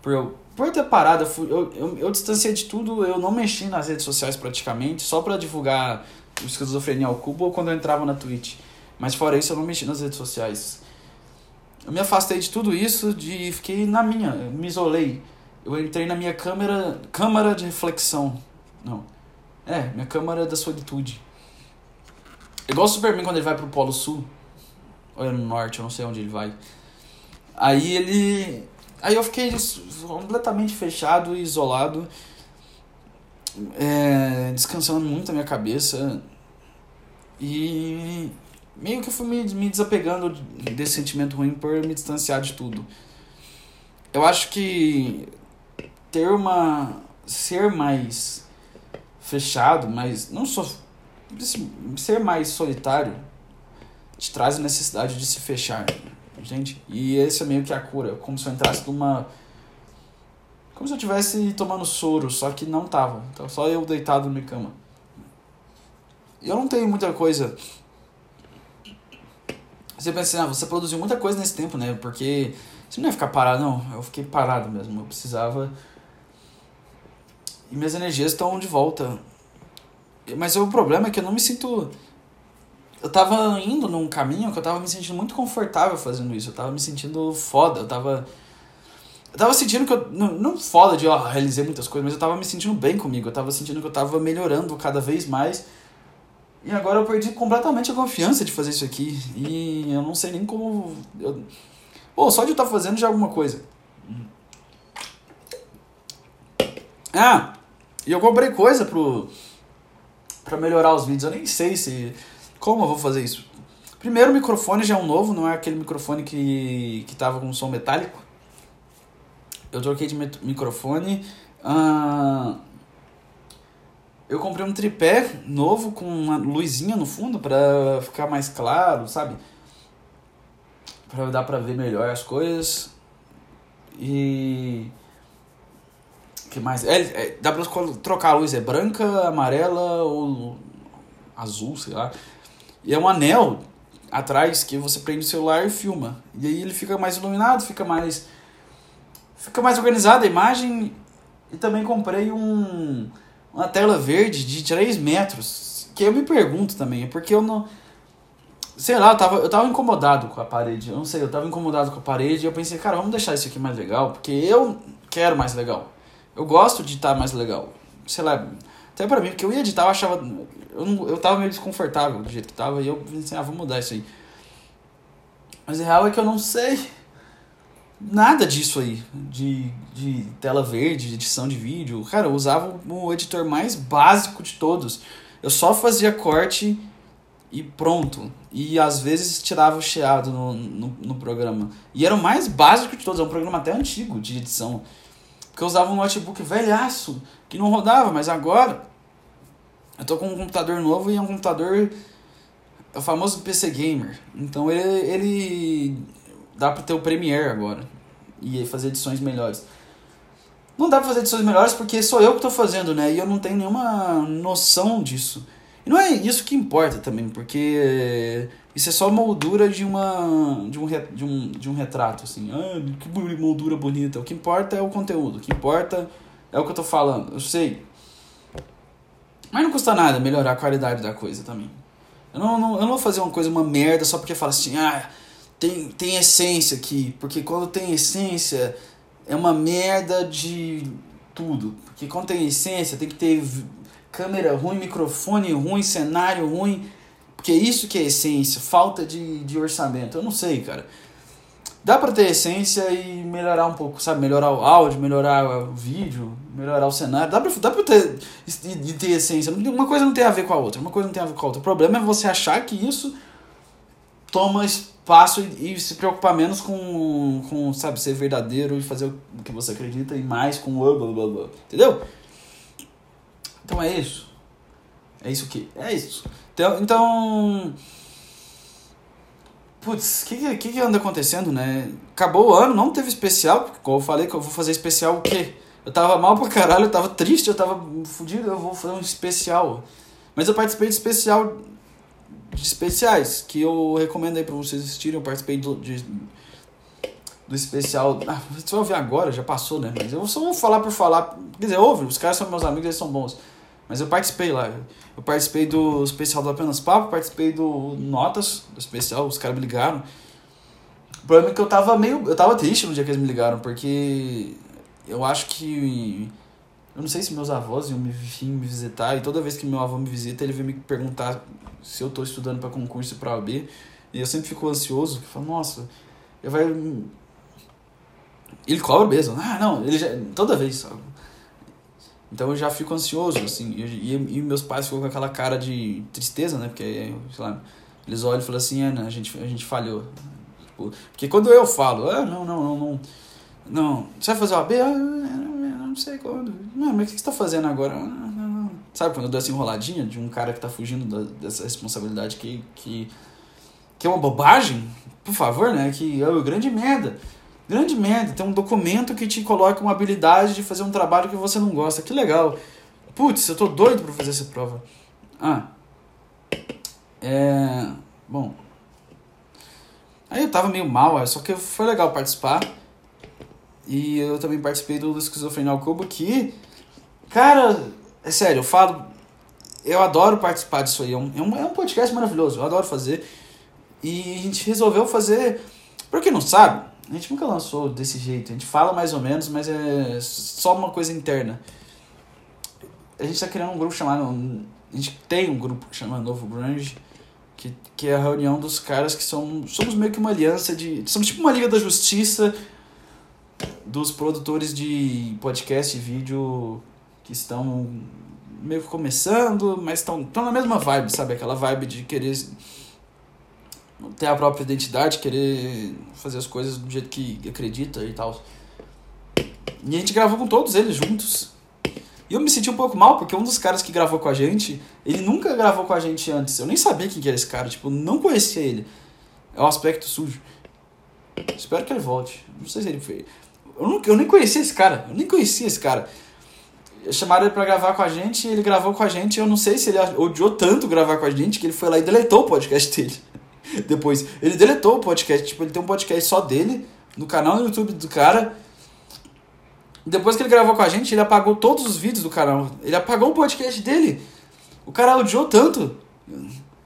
por eu, por ter parado, eu, fui, eu, eu, eu distanciei de tudo, eu não mexi nas redes sociais praticamente, só para divulgar o esquizofrenia ao cubo ou quando eu entrava na Twitch. Mas fora isso, eu não mexi nas redes sociais. Eu me afastei de tudo isso, de fiquei na minha, me isolei. Eu entrei na minha câmera, câmara de reflexão. Não. É, minha câmara da solitude. Igual o Superman quando ele vai pro Polo Sul. Ou é no norte, eu não sei onde ele vai. Aí ele. Aí eu fiquei completamente fechado e isolado. É, descansando muito a minha cabeça. E meio que fui me, me desapegando desse sentimento ruim por me distanciar de tudo. Eu acho que ter uma. ser mais fechado, mas não só ser mais solitário te traz a necessidade de se fechar, gente. E esse é meio que a cura, como se eu entrasse numa como se eu estivesse tomando soro, só que não tava. Então, só eu deitado na minha cama. Eu não tenho muita coisa. Você pensa assim, ah, você produziu muita coisa nesse tempo, né? Porque você não ia ficar parado, não. Eu fiquei parado mesmo. Eu precisava. E minhas energias estão de volta. Mas o problema é que eu não me sinto. Eu tava indo num caminho que eu tava me sentindo muito confortável fazendo isso. Eu tava me sentindo foda. Eu tava. Eu tava sentindo que eu. Não, não foda de, ó, realizei muitas coisas, mas eu tava me sentindo bem comigo. Eu tava sentindo que eu tava melhorando cada vez mais. E agora eu perdi completamente a confiança de fazer isso aqui. E eu não sei nem como. Eu... Pô, só de eu estar tá fazendo já é alguma coisa. Ah! E eu comprei coisa pro para melhorar os vídeos. Eu nem sei se como eu vou fazer isso. Primeiro, o microfone já é um novo, não é aquele microfone que, que tava com som metálico. Eu troquei de microfone. Uh, eu comprei um tripé novo com uma luzinha no fundo para ficar mais claro, sabe? Para dar para ver melhor as coisas. E que mais? É, é, dá pra trocar a luz, é branca, amarela ou azul, sei lá. E é um anel atrás que você prende o celular e filma. E aí ele fica mais iluminado, fica mais. Fica mais organizada a imagem. E também comprei um, uma tela verde de 3 metros. Que eu me pergunto também, é porque eu não. Sei lá, eu tava, eu tava incomodado com a parede. Eu não sei, eu tava incomodado com a parede e eu pensei, cara, vamos deixar isso aqui mais legal, porque eu quero mais legal. Eu gosto de editar mais legal. Sei lá, até pra mim, porque eu ia editar, eu achava. Eu, não, eu tava meio desconfortável do jeito que tava, e eu pensei, ah, vou mudar isso aí. Mas a real é que eu não sei nada disso aí, de, de tela verde, de edição de vídeo. Cara, eu usava o editor mais básico de todos. Eu só fazia corte e pronto. E às vezes tirava o chiado no, no, no programa. E era o mais básico de todos, é um programa até antigo de edição. Porque eu usava um notebook velhaço, que não rodava, mas agora eu tô com um computador novo e é um computador. É o famoso PC Gamer. Então ele, ele dá pra ter o Premiere agora. E fazer edições melhores. Não dá pra fazer edições melhores porque sou eu que tô fazendo, né? E eu não tenho nenhuma noção disso. E não é isso que importa também, porque isso é só moldura de uma de um, de um, de um retrato assim. Ah, que moldura bonita. O que importa é o conteúdo. O que importa é o que eu tô falando. Eu sei. Mas não custa nada melhorar a qualidade da coisa também. Eu não, não, eu não vou fazer uma coisa, uma merda, só porque fala assim, ah, tem, tem essência aqui. Porque quando tem essência, é uma merda de tudo. Porque quando tem essência, tem que ter câmera ruim, microfone ruim, cenário ruim. Porque é isso que é essência, falta de, de orçamento. Eu não sei, cara. Dá pra ter essência e melhorar um pouco, sabe? Melhorar o áudio, melhorar o vídeo, melhorar o cenário. Dá pra, dá pra ter, de ter essência. Uma coisa não tem a ver com a outra. Uma coisa não tem a ver com a outra. O problema é você achar que isso toma espaço e, e se preocupar menos com, com, sabe, ser verdadeiro e fazer o que você acredita e mais com blá blá blá blá. Entendeu? Então é isso. É isso que. É isso. Então. então Putz, o que, que, que anda acontecendo, né? Acabou o ano, não teve especial, como eu falei que eu vou fazer especial o quê? Eu tava mal pra caralho, eu tava triste, eu tava fudido, eu vou fazer um especial. Mas eu participei de especial. Especiais, que eu recomendo aí pra vocês assistirem. Eu participei do, de, do especial. Ah, você vai ouvir agora, já passou, né? Mas eu só vou falar por falar. Quer dizer, ouve, os caras são meus amigos, eles são bons. Mas eu participei lá. Eu participei do especial do Apenas Papo, participei do Notas, do especial, os caras me ligaram. O problema é que eu tava meio. Eu tava triste no dia que eles me ligaram, porque eu acho que. Eu não sei se meus avós iam me, iam me visitar, e toda vez que meu avô me visita, ele vem me perguntar se eu tô estudando para concurso para OAB. E eu sempre fico ansioso, eu falo, nossa, eu vai. Ele cobra mesmo. Ah, não, ele já. Toda vez, sabe? Então eu já fico ansioso, assim. E, e, meus pais ficam com aquela cara de tristeza, né? Porque, sei lá, eles olham e falam assim, é, a, gente, a gente falhou. Tipo, porque quando eu falo, ah, não, não, não, não não, você vai fazer o AB? Ah, não sei quando. Não, mas o que você está fazendo agora? Ah, Sabe quando eu dou essa enroladinha de um cara que está fugindo da, dessa responsabilidade que, que, que é uma bobagem? Por favor, né? Que é oh, grande merda. Grande merda. Tem um documento que te coloca uma habilidade de fazer um trabalho que você não gosta. Que legal. Putz, eu tô doido para fazer essa prova. Ah. É. Bom. Aí eu tava meio mal, só que foi legal participar. E eu também participei do Esquizofrenia ao Cubo, que, cara, é sério, eu falo, eu adoro participar disso aí. É um, é um podcast maravilhoso, eu adoro fazer. E a gente resolveu fazer. Pra quem não sabe, a gente nunca lançou desse jeito. A gente fala mais ou menos, mas é só uma coisa interna. A gente tá criando um grupo chamado. A gente tem um grupo que chama Novo Grunge, que, que é a reunião dos caras que são. Somos meio que uma aliança de. Somos tipo uma Liga da Justiça dos produtores de podcast e vídeo que estão meio que começando, mas estão, na mesma vibe, sabe? Aquela vibe de querer ter a própria identidade, querer fazer as coisas do jeito que acredita e tal. E a gente gravou com todos eles juntos. E eu me senti um pouco mal, porque um dos caras que gravou com a gente, ele nunca gravou com a gente antes. Eu nem sabia quem que era esse cara, tipo, não conhecia ele. É o aspecto sujo. Espero que ele volte. Não sei se ele foi. Eu, nunca, eu nem conhecia esse cara. Eu nem conhecia esse cara. Chamaram ele pra gravar com a gente, ele gravou com a gente. Eu não sei se ele odiou tanto gravar com a gente que ele foi lá e deletou o podcast dele. Depois, ele deletou o podcast. Tipo, ele tem um podcast só dele, no canal no YouTube do cara. Depois que ele gravou com a gente, ele apagou todos os vídeos do canal. Ele apagou o podcast dele. O cara odiou tanto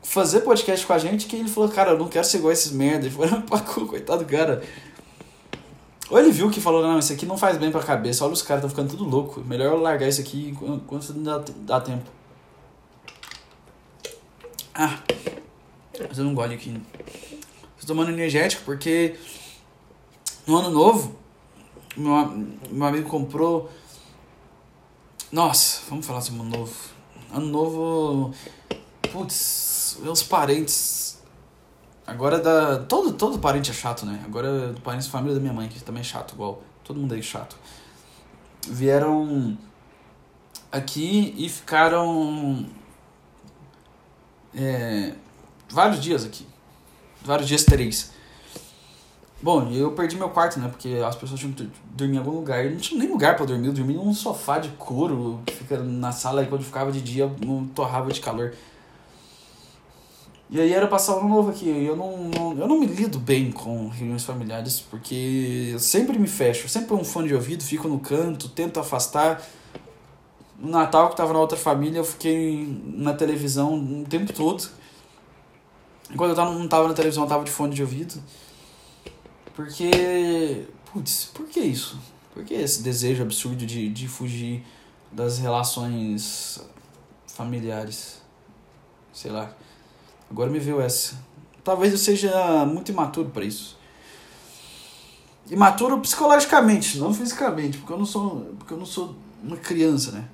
fazer podcast com a gente que ele falou, cara, eu não quero ser igual esses merda. Ele falou, apagou, coitado do cara. Ou ele viu que falou, não, isso aqui não faz bem pra cabeça, olha os caras, estão ficando tudo louco. Melhor eu largar isso aqui enquanto dá, dá tempo. Ah, mas eu não gosto aqui. Tô tomando energético porque no ano novo, meu, meu amigo comprou. Nossa, vamos falar sobre ano novo. Ano novo. Putz, meus parentes Agora da. Todo, todo parente é chato, né? Agora do parente família da minha mãe, que também é chato, igual. Todo mundo aí é chato. Vieram aqui e ficaram. É, vários dias aqui. Vários dias três. Bom, eu perdi meu quarto, né? Porque as pessoas tinham que dormir em algum lugar. E não tinha nem lugar para dormir. Eu dormi num sofá de couro que fica na sala e quando ficava de dia não torrava de calor. E aí era passar um ano novo aqui. Eu não, não, eu não me lido bem com reuniões familiares, porque eu sempre me fecho. Sempre um fone de ouvido, fico no canto, tento afastar. No Natal, que tava na outra família, eu fiquei na televisão o tempo todo. Enquanto eu não tava na televisão, eu tava de fone de ouvido. Porque. Putz, por que isso? Por que esse desejo absurdo de, de fugir das relações familiares? Sei lá. Agora me veio essa. Talvez eu seja muito imaturo para isso. Imaturo psicologicamente, não fisicamente, porque eu não sou, porque eu não sou uma criança, né?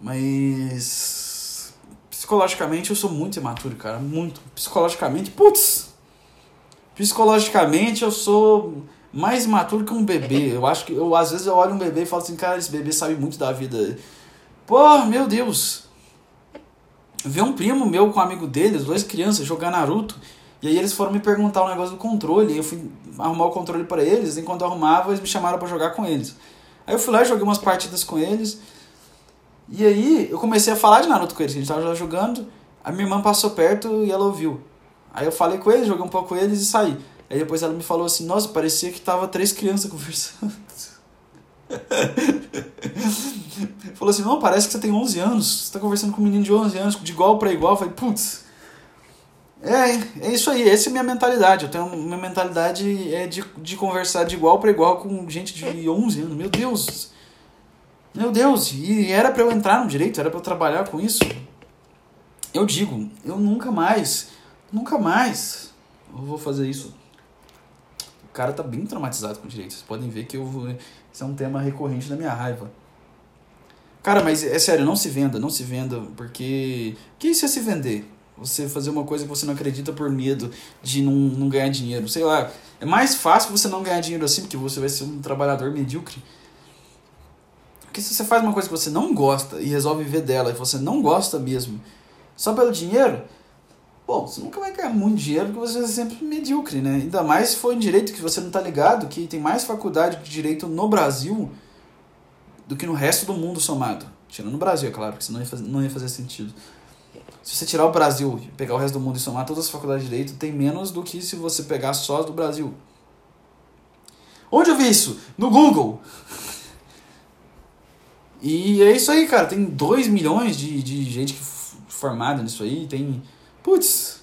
Mas psicologicamente eu sou muito imaturo, cara, muito. Psicologicamente, putz. Psicologicamente eu sou mais imaturo que um bebê. Eu acho que eu às vezes eu olho um bebê e falo assim, cara, esse bebê sabe muito da vida. Pô, meu Deus ver um primo meu com um amigo deles, duas crianças, jogar Naruto. E aí eles foram me perguntar um negócio do controle. E eu fui arrumar o controle para eles. Enquanto eu arrumava, eles me chamaram para jogar com eles. Aí eu fui lá e joguei umas partidas com eles. E aí eu comecei a falar de Naruto com eles, a gente tava jogando. A minha irmã passou perto e ela ouviu. Aí eu falei com eles, joguei um pouco com eles e saí. Aí depois ela me falou assim: Nossa, parecia que tava três crianças conversando. falou assim: Não, parece que você tem 11 anos. Você tá conversando com um menino de 11 anos, de igual para igual. Eu falei: Putz. É, é isso aí, essa é a minha mentalidade. Eu tenho minha mentalidade é de, de conversar de igual para igual com gente de 11 anos. Meu Deus. Meu Deus, e era para eu entrar no direito, era para eu trabalhar com isso. Eu digo, eu nunca mais, nunca mais eu vou fazer isso. O cara tá bem traumatizado com direito. Vocês podem ver que eu vou, isso é um tema recorrente da minha raiva. Cara, mas é sério, não se venda, não se venda, porque. Que isso é se vender? Você fazer uma coisa que você não acredita por medo de não, não ganhar dinheiro. Sei lá, é mais fácil você não ganhar dinheiro assim, porque você vai ser um trabalhador medíocre. Porque se você faz uma coisa que você não gosta e resolve viver dela e você não gosta mesmo, só pelo dinheiro, bom, você nunca vai ganhar muito dinheiro porque você é sempre medíocre, né? Ainda mais se for em direito que você não tá ligado, que tem mais faculdade de direito no Brasil do que no resto do mundo somado. Tirando o Brasil, é claro, porque senão ia fazer, não ia fazer sentido. Se você tirar o Brasil e pegar o resto do mundo e somar todas as faculdades de direito, tem menos do que se você pegar só as do Brasil. Onde eu vi isso? No Google. E é isso aí, cara. Tem 2 milhões de, de gente formada nisso aí. Tem. Putz.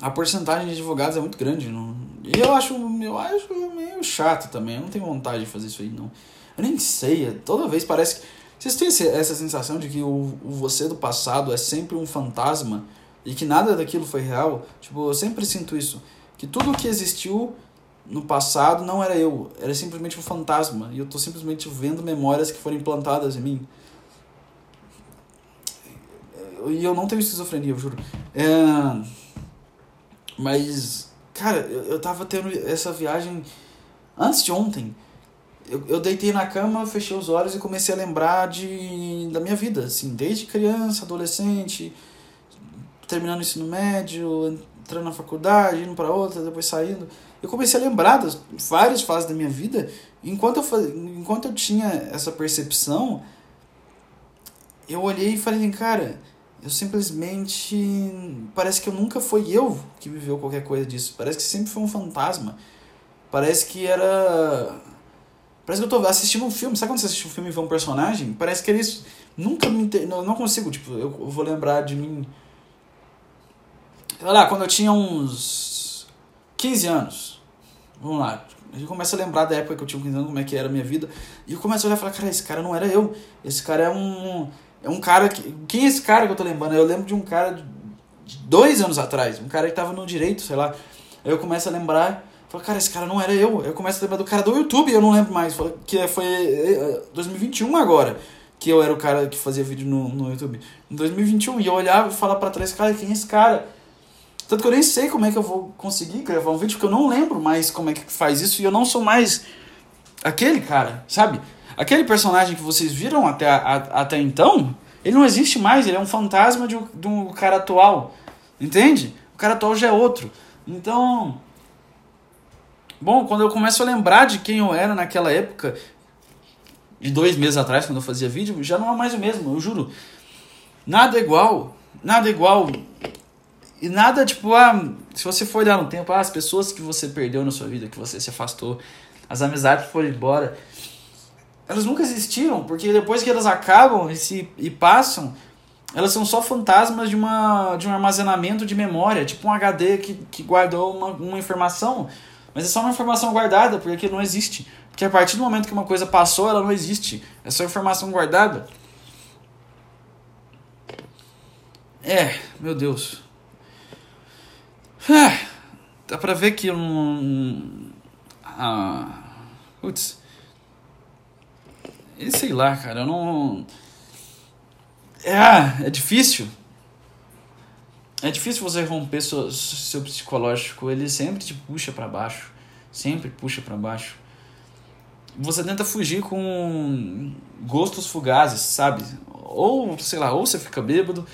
A porcentagem de advogados é muito grande. Não? E eu acho, eu acho meio chato também. Eu não tenho vontade de fazer isso aí, não. Eu nem sei. É, toda vez parece que vocês têm essa sensação de que o, o você do passado é sempre um fantasma e que nada daquilo foi real? Tipo, eu sempre sinto isso. Que tudo que existiu no passado não era eu, era simplesmente um fantasma. E eu tô simplesmente vendo memórias que foram implantadas em mim. E eu não tenho esquizofrenia, eu juro. É... Mas, cara, eu, eu tava tendo essa viagem antes de ontem eu, eu deitei na cama, fechei os olhos e comecei a lembrar de, da minha vida, assim, desde criança, adolescente, terminando o ensino médio, entrando na faculdade, indo para outra, depois saindo. Eu comecei a lembrar das várias fases da minha vida, enquanto eu, faz, enquanto eu tinha essa percepção, eu olhei e falei, cara, eu simplesmente. Parece que eu nunca foi eu que viveu qualquer coisa disso. Parece que sempre foi um fantasma. Parece que era Parece que eu tô assistindo um filme. Sabe quando você assiste um filme e vê um personagem? Parece que eles nunca me. Inter... Não, não consigo, tipo, eu vou lembrar de mim. Sei lá, quando eu tinha uns 15 anos. Vamos lá. A gente começa a lembrar da época que eu tinha 15 anos, como é que era a minha vida. E eu começo a olhar e falar, cara, esse cara não era eu. Esse cara é um. É um cara que. Quem é esse cara que eu tô lembrando? Eu lembro de um cara de dois anos atrás. Um cara que tava no direito, sei lá. Aí eu começo a lembrar. Falei, cara, esse cara não era eu. Eu começo a lembrar do cara do YouTube, eu não lembro mais. Que foi 2021 é, agora, que eu era o cara que fazia vídeo no, no YouTube. Em 2021, e eu olhava e falava pra trás, cara, quem é esse cara? Tanto que eu nem sei como é que eu vou conseguir gravar um vídeo, porque eu não lembro mais como é que faz isso, e eu não sou mais aquele cara, sabe? Aquele personagem que vocês viram até, a, até então, ele não existe mais, ele é um fantasma de, de um cara atual, entende? O cara atual já é outro. Então, Bom, quando eu começo a lembrar de quem eu era naquela época, de dois meses atrás, quando eu fazia vídeo, já não é mais o mesmo, eu juro. Nada é igual. Nada é igual. E nada, tipo, ah, se você for olhar no tempo, ah, as pessoas que você perdeu na sua vida, que você se afastou, as amizades foram embora, elas nunca existiram, porque depois que elas acabam e, se, e passam, elas são só fantasmas de, uma, de um armazenamento de memória, tipo um HD que, que guardou uma, uma informação mas é só uma informação guardada, porque não existe. Porque a partir do momento que uma coisa passou, ela não existe. É só informação guardada. É, meu Deus. É, dá pra ver que um. Ah, putz. E sei lá, cara, eu não. É, é difícil é difícil você romper seu, seu psicológico, ele sempre te puxa para baixo, sempre puxa para baixo. Você tenta fugir com gostos fugazes, sabe? Ou, sei lá, ou você fica bêbado,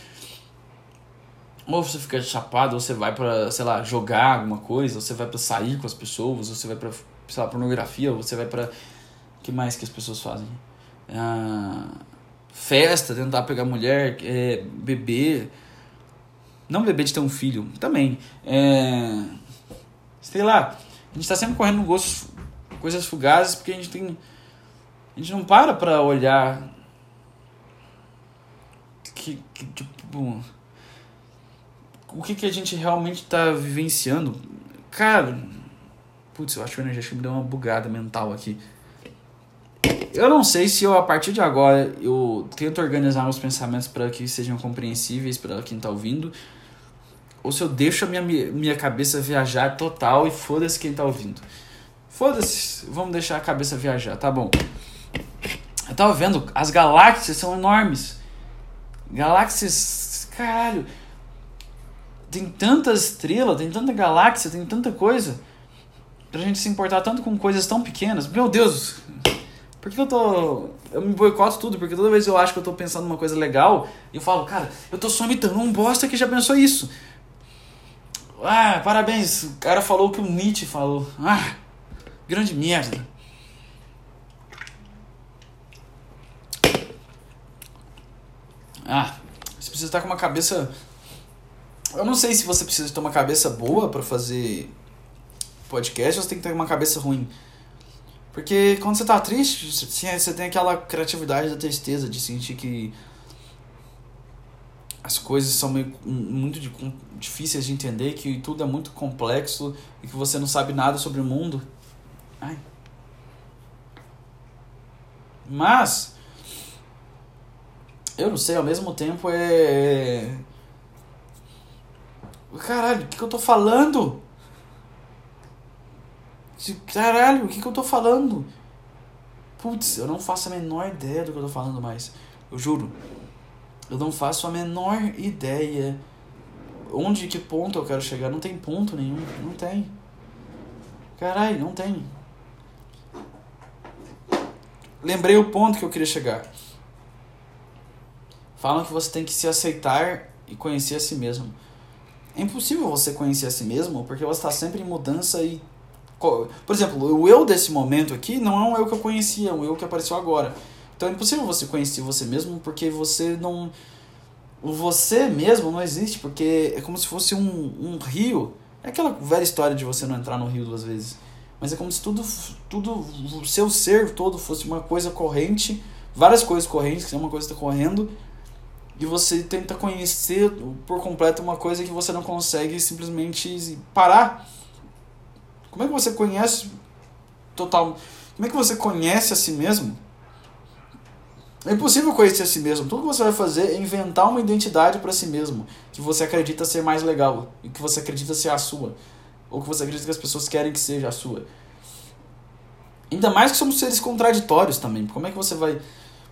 ou você fica chapado, ou você vai para, sei lá, jogar alguma coisa, ou você vai para sair com as pessoas, ou você vai para, sei lá, pornografia, ou você vai para que mais que as pessoas fazem? Ah, festa, tentar pegar mulher, é, beber. Não beber de ter um filho, também. É, sei lá, a gente tá sempre correndo gostos, coisas fugazes porque a gente tem. A gente não para pra olhar. Que, que tipo. O que, que a gente realmente tá vivenciando. Cara. Putz, eu acho que o energético me deu uma bugada mental aqui. Eu não sei se eu, a partir de agora, eu tento organizar meus pensamentos para que sejam compreensíveis para quem tá ouvindo. Ou se eu deixo a minha, minha cabeça viajar total e foda-se quem tá ouvindo. Foda-se, vamos deixar a cabeça viajar, tá bom. Eu tava vendo, as galáxias são enormes. Galáxias, caralho. Tem tanta estrela, tem tanta galáxia, tem tanta coisa. Pra gente se importar tanto com coisas tão pequenas. Meu Deus, por que eu tô. Eu me boicoto tudo, porque toda vez que eu acho que eu tô pensando numa coisa legal, eu falo, cara, eu tô só imitando um bosta que já pensou isso. Ah, parabéns, o cara falou o que o Nietzsche falou. Ah, grande merda. Ah, você precisa estar com uma cabeça. Eu não sei se você precisa ter uma cabeça boa para fazer podcast ou você tem que ter uma cabeça ruim. Porque quando você tá triste, você tem aquela criatividade da tristeza, de sentir que as coisas são meio, muito difíceis de entender, que tudo é muito complexo e que você não sabe nada sobre o mundo. Ai. Mas, eu não sei, ao mesmo tempo é. Caralho, o que, que eu tô falando? Caralho, o que, que eu tô falando? Putz, eu não faço a menor ideia do que eu tô falando mais. Eu juro. Eu não faço a menor ideia onde que ponto eu quero chegar. Não tem ponto nenhum. Não tem. Caralho, não tem. Lembrei o ponto que eu queria chegar. Falam que você tem que se aceitar e conhecer a si mesmo. É impossível você conhecer a si mesmo porque você está sempre em mudança e por exemplo, o eu desse momento aqui não é um eu que eu conhecia, é um eu que apareceu agora. Então é impossível você conhecer você mesmo porque você não. O você mesmo não existe, porque é como se fosse um, um rio. É aquela velha história de você não entrar no rio duas vezes. Mas é como se tudo, tudo, o seu ser todo fosse uma coisa corrente, várias coisas correntes, que é uma coisa está correndo, e você tenta conhecer por completo uma coisa que você não consegue simplesmente parar. Como é que você conhece total? Como é que você conhece a si mesmo? É impossível conhecer a si mesmo. Tudo que você vai fazer é inventar uma identidade para si mesmo que você acredita ser mais legal e que você acredita ser a sua, ou que você acredita que as pessoas querem que seja a sua. Ainda mais que somos seres contraditórios também. Como é que você vai,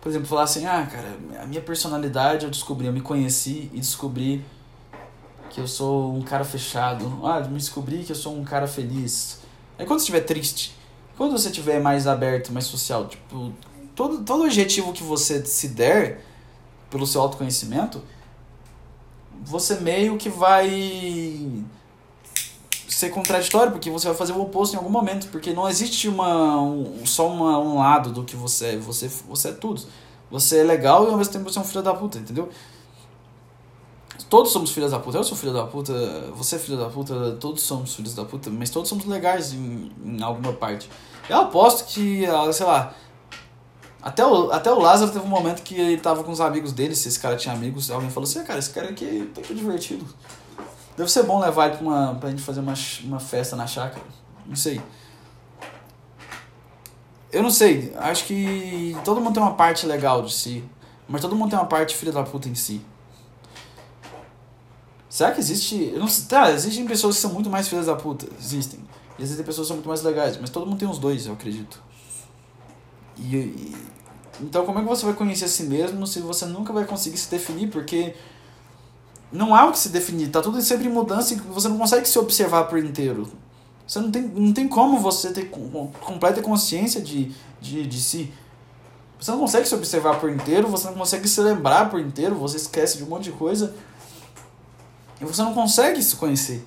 por exemplo, falar assim: "Ah, cara, a minha personalidade eu descobri, eu me conheci e descobri que eu sou um cara fechado. Ah, me descobri que eu sou um cara feliz. Aí quando você estiver triste, quando você estiver mais aberto, mais social, tipo, todo, todo objetivo que você se der pelo seu autoconhecimento, você meio que vai ser contraditório, porque você vai fazer o oposto em algum momento, porque não existe uma, um, só uma, um lado do que você é, você, você é tudo. Você é legal e ao mesmo tempo você é um filho da puta, entendeu? Todos somos filhos da puta. Eu sou filho da puta, você é filho da puta, todos somos filhos da puta, mas todos somos legais em, em alguma parte. Eu aposto que, ah, sei lá, até o, até o Lázaro teve um momento que ele tava com os amigos dele, se esse cara tinha amigos, alguém falou assim, ah, cara, esse cara aqui tá que divertido. Deve ser bom levar ele pra, uma, pra gente fazer uma, uma festa na chácara. Não sei. Eu não sei, acho que todo mundo tem uma parte legal de si, mas todo mundo tem uma parte filha da puta em si. Será que existe. Eu não sei, tá, existem pessoas que são muito mais filhas da puta. Existem. E existem pessoas que são muito mais legais. Mas todo mundo tem os dois, eu acredito. E, e, então, como é que você vai conhecer a si mesmo se você nunca vai conseguir se definir? Porque não há o que se definir. Tá tudo sempre em mudança e você não consegue se observar por inteiro. Você não tem, não tem como você ter completa consciência de, de, de si. Você não consegue se observar por inteiro, você não consegue se lembrar por inteiro, você esquece de um monte de coisa. E você não consegue se conhecer.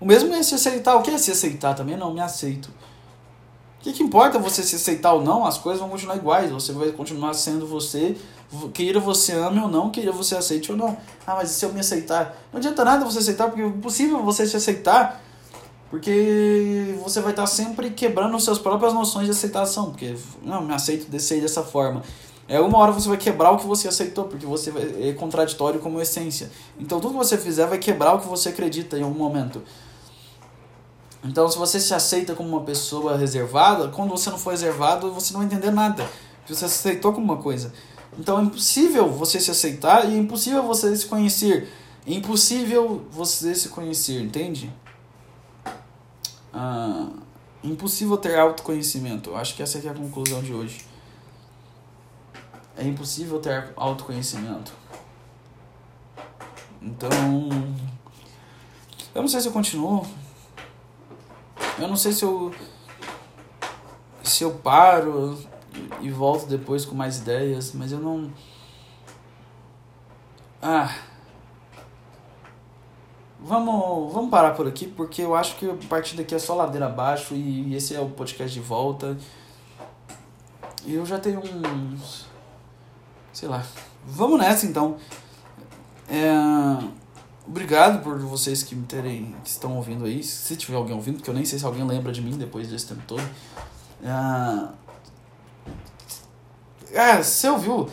O mesmo é se aceitar. O que é se aceitar também? Não, me aceito. que, que importa você se aceitar ou não? As coisas vão continuar iguais. Você vai continuar sendo você, queira você ame ou não, queira você aceite ou não. Ah, mas se eu me aceitar? Não adianta nada você aceitar, porque é impossível você se aceitar, porque você vai estar sempre quebrando suas próprias noções de aceitação. Porque, não, me aceito desse dessa forma. É uma hora você vai quebrar o que você aceitou, porque você é contraditório como essência. Então tudo que você fizer vai quebrar o que você acredita em algum momento. Então, se você se aceita como uma pessoa reservada, quando você não for reservado, você não vai entender nada. Você se aceitou como uma coisa. Então, é impossível você se aceitar e é impossível você se conhecer. É impossível você se conhecer, entende? Ah, impossível ter autoconhecimento. Eu acho que essa é a conclusão de hoje. É impossível ter autoconhecimento. Então, eu não sei se eu continuo eu não sei se eu. Se eu paro e volto depois com mais ideias, mas eu não. Ah. Vamos, vamos parar por aqui, porque eu acho que a partir daqui é só ladeira abaixo e esse é o podcast de volta. Eu já tenho uns. Sei lá. Vamos nessa então. É Obrigado por vocês que me terem, que estão ouvindo aí. Se tiver alguém ouvindo, porque eu nem sei se alguém lembra de mim depois desse tempo todo. Ah, ah você ouviu?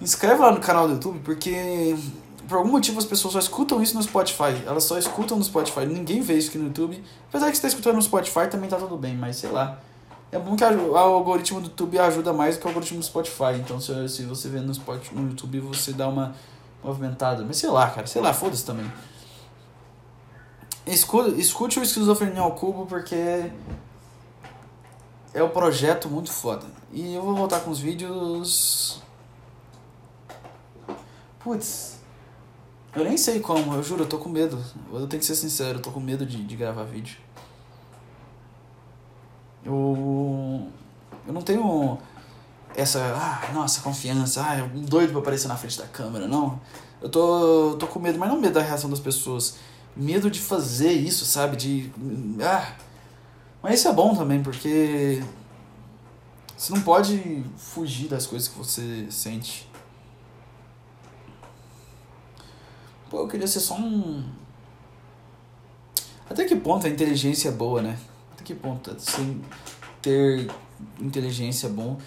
Inscreve lá no canal do YouTube, porque por algum motivo as pessoas só escutam isso no Spotify. Elas só escutam no Spotify. Ninguém vê isso aqui no YouTube. Apesar que você está escutando no Spotify também tá tudo bem, mas sei lá. É bom que o algoritmo do YouTube ajuda mais do que o algoritmo do Spotify. Então se, se você vê no, Spotify, no YouTube, você dá uma movimentada. Mas sei lá, cara, sei lá, foda-se também. Escute, escute o Esquizofrenia ao Cubo porque é um projeto muito foda. E eu vou voltar com os vídeos. Putz, eu nem sei como, eu juro, eu tô com medo. Eu tenho que ser sincero, eu tô com medo de, de gravar vídeo. Eu. Eu não tenho essa, ah, nossa, confiança, ah, um doido pra aparecer na frente da câmera, não. Eu tô, tô com medo, mas não medo da reação das pessoas. Medo de fazer isso, sabe? De. Ah. Mas isso é bom também, porque. Você não pode fugir das coisas que você sente. Pô, eu queria ser só um. Até que ponto a inteligência é boa, né? Que ponto sem ter inteligência bom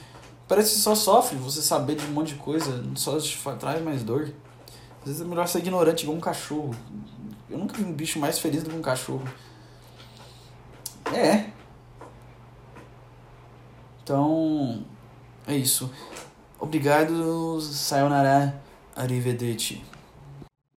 Parece que só sofre você saber de um monte de coisa, só traz mais dor. Às vezes é melhor ser ignorante igual um cachorro. Eu nunca vi um bicho mais feliz do que um cachorro. É. Então, é isso. Obrigado, sayonara, arrivederci.